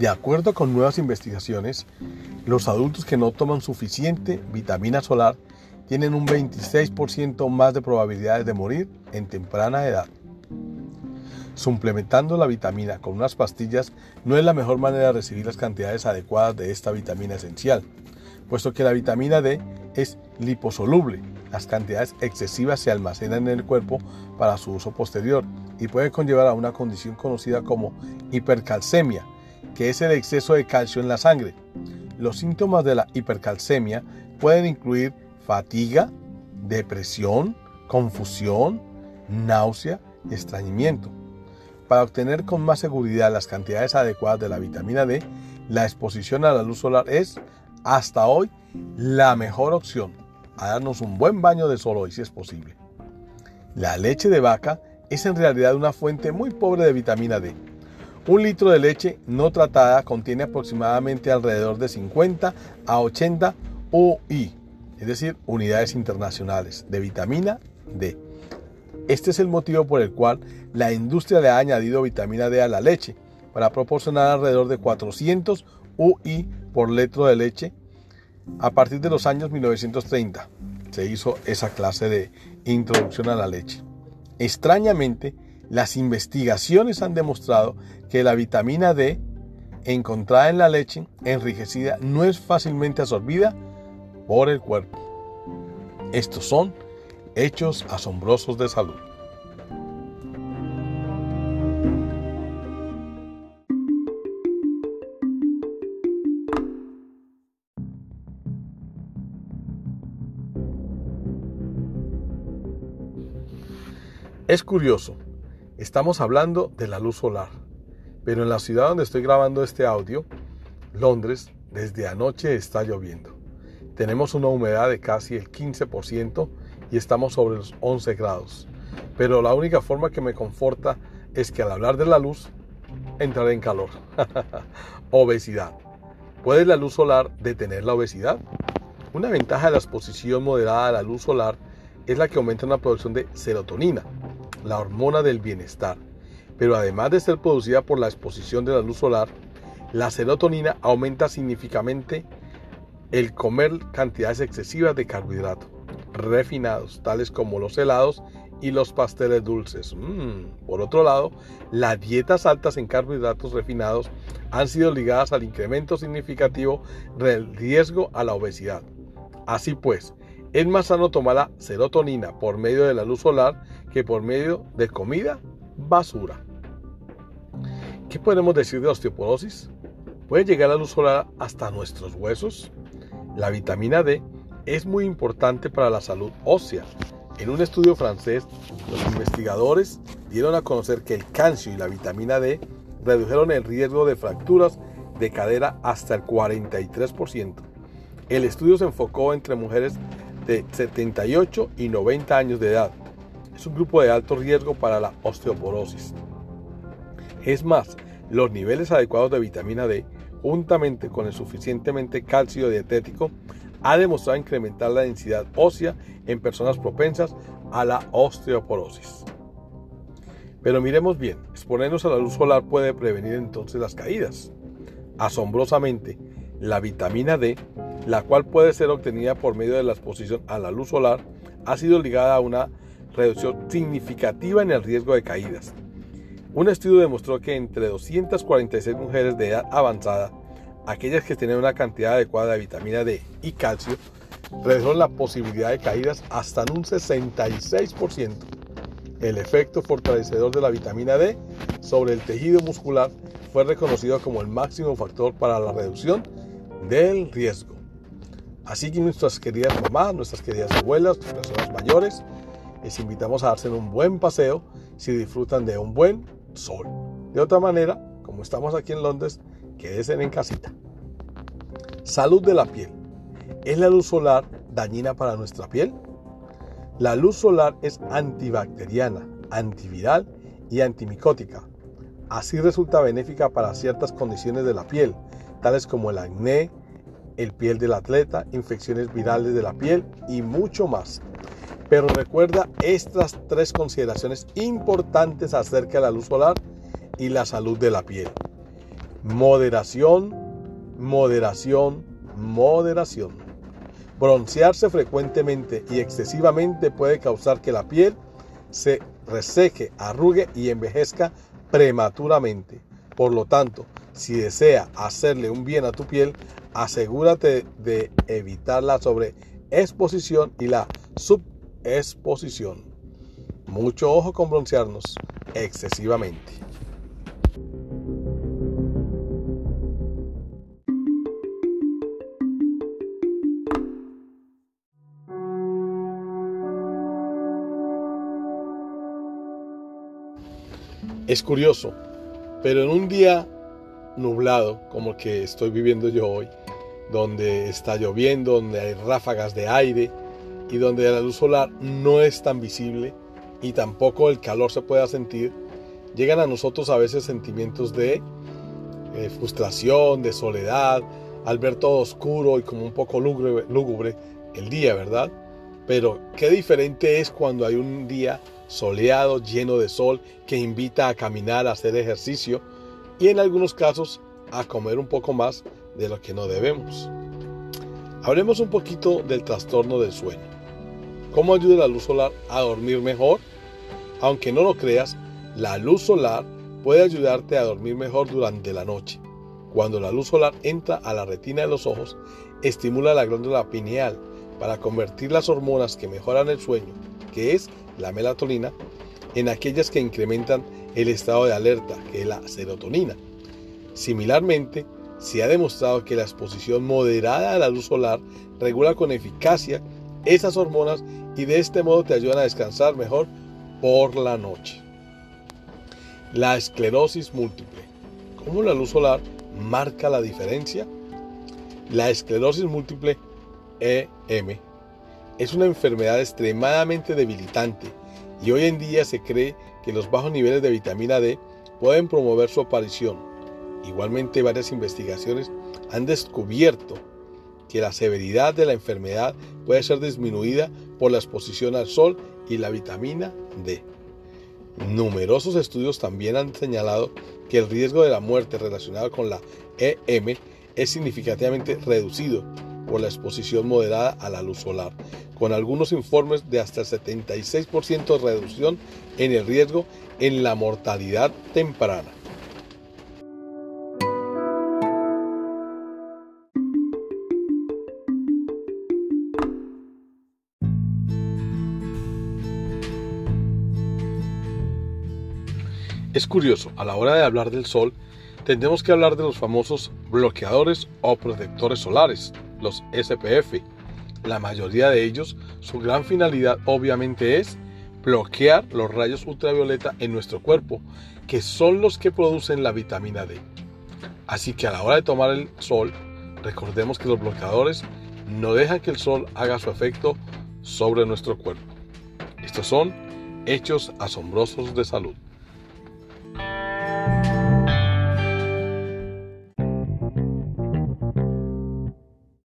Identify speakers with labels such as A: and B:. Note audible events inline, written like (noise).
A: De acuerdo con nuevas investigaciones, los adultos que no toman suficiente vitamina solar tienen un 26% más de probabilidades de morir en temprana edad. Suplementando la vitamina con unas pastillas no es la mejor manera de recibir las cantidades adecuadas de esta vitamina esencial, puesto que la vitamina D es liposoluble. Las cantidades excesivas se almacenan en el cuerpo para su uso posterior y puede conllevar a una condición conocida como hipercalcemia, que es el exceso de calcio en la sangre. Los síntomas de la hipercalcemia pueden incluir fatiga, depresión, confusión, náusea y estreñimiento. Para obtener con más seguridad las cantidades adecuadas de la vitamina D, la exposición a la luz solar es, hasta hoy, la mejor opción. A darnos un buen baño de sol hoy si es posible. La leche de vaca es en realidad una fuente muy pobre de vitamina D. Un litro de leche no tratada contiene aproximadamente alrededor de 50 a 80 UI, es decir, unidades internacionales de vitamina D. Este es el motivo por el cual la industria le ha añadido vitamina D a la leche para proporcionar alrededor de 400 UI por litro de leche a partir de los años 1930. Se hizo esa clase de introducción a la leche. Extrañamente, las investigaciones han demostrado que la vitamina D encontrada en la leche enriquecida no es fácilmente absorbida por el cuerpo. Estos son hechos asombrosos de salud. Es curioso, estamos hablando de la luz solar, pero en la ciudad donde estoy grabando este audio, Londres, desde anoche está lloviendo. Tenemos una humedad de casi el 15% y estamos sobre los 11 grados. Pero la única forma que me conforta es que al hablar de la luz, entraré en calor. (laughs) obesidad. ¿Puede la luz solar detener la obesidad? Una ventaja de la exposición moderada a la luz solar es la que aumenta la producción de serotonina, la hormona del bienestar. Pero además de ser producida por la exposición de la luz solar, la serotonina aumenta significativamente el comer cantidades excesivas de carbohidratos refinados, tales como los helados y los pasteles dulces. Mm, por otro lado, las dietas altas en carbohidratos refinados han sido ligadas al incremento significativo del riesgo a la obesidad. Así pues, es más sano tomar la serotonina por medio de la luz solar que por medio de comida basura. ¿Qué podemos decir de osteoporosis? ¿Puede llegar la luz solar hasta nuestros huesos? La vitamina D es muy importante para la salud ósea. En un estudio francés, los investigadores dieron a conocer que el calcio y la vitamina D redujeron el riesgo de fracturas de cadera hasta el 43%. El estudio se enfocó entre mujeres de 78 y 90 años de edad. Es un grupo de alto riesgo para la osteoporosis. Es más, los niveles adecuados de vitamina D juntamente con el suficientemente calcio dietético, ha demostrado incrementar la densidad ósea en personas propensas a la osteoporosis. Pero miremos bien, exponernos a la luz solar puede prevenir entonces las caídas. Asombrosamente, la vitamina D, la cual puede ser obtenida por medio de la exposición a la luz solar, ha sido ligada a una reducción significativa en el riesgo de caídas. Un estudio demostró que entre 246 mujeres de edad avanzada, aquellas que tenían una cantidad adecuada de vitamina D y calcio, redujeron la posibilidad de caídas hasta en un 66%. El efecto fortalecedor de la vitamina D sobre el tejido muscular fue reconocido como el máximo factor para la reducción del riesgo. Así que nuestras queridas mamás, nuestras queridas abuelas, personas mayores, les invitamos a darse un buen paseo si disfrutan de un buen sol. De otra manera, como estamos aquí en Londres, quédense en casita. Salud de la piel. ¿Es la luz solar dañina para nuestra piel? La luz solar es antibacteriana, antiviral y antimicótica. Así resulta benéfica para ciertas condiciones de la piel, tales como el acné, el piel del atleta, infecciones virales de la piel y mucho más. Pero recuerda estas tres consideraciones importantes acerca de la luz solar y la salud de la piel. Moderación, moderación, moderación. Broncearse frecuentemente y excesivamente puede causar que la piel se reseque, arrugue y envejezca prematuramente. Por lo tanto, si desea hacerle un bien a tu piel, asegúrate de evitar la sobreexposición y la subexposición. Mucho ojo con broncearnos excesivamente. Es curioso, pero en un día nublado como el que estoy viviendo yo hoy, donde está lloviendo, donde hay ráfagas de aire y donde la luz solar no es tan visible y tampoco el calor se pueda sentir, llegan a nosotros a veces sentimientos de eh, frustración, de soledad, al ver todo oscuro y como un poco lúgubre, lúgubre el día, ¿verdad? Pero qué diferente es cuando hay un día soleado, lleno de sol, que invita a caminar, a hacer ejercicio y en algunos casos a comer un poco más de lo que no debemos. Hablemos un poquito del trastorno del sueño. ¿Cómo ayuda la luz solar a dormir mejor? Aunque no lo creas, la luz solar puede ayudarte a dormir mejor durante la noche. Cuando la luz solar entra a la retina de los ojos, estimula la glándula pineal para convertir las hormonas que mejoran el sueño, que es la melatonina, en aquellas que incrementan el estado de alerta, que es la serotonina. Similarmente, se ha demostrado que la exposición moderada a la luz solar regula con eficacia esas hormonas y de este modo te ayudan a descansar mejor por la noche. La esclerosis múltiple. ¿Cómo la luz solar marca la diferencia? La esclerosis múltiple EM es una enfermedad extremadamente debilitante y hoy en día se cree que los bajos niveles de vitamina D pueden promover su aparición. Igualmente varias investigaciones han descubierto que la severidad de la enfermedad puede ser disminuida por la exposición al sol y la vitamina D. Numerosos estudios también han señalado que el riesgo de la muerte relacionado con la EM es significativamente reducido por la exposición moderada a la luz solar, con algunos informes de hasta el 76% de reducción en el riesgo en la mortalidad temprana. Es curioso, a la hora de hablar del sol, tendremos que hablar de los famosos bloqueadores o protectores solares, los SPF. La mayoría de ellos, su gran finalidad obviamente es bloquear los rayos ultravioleta en nuestro cuerpo, que son los que producen la vitamina D. Así que a la hora de tomar el sol, recordemos que los bloqueadores no dejan que el sol haga su efecto sobre nuestro cuerpo. Estos son hechos asombrosos de salud.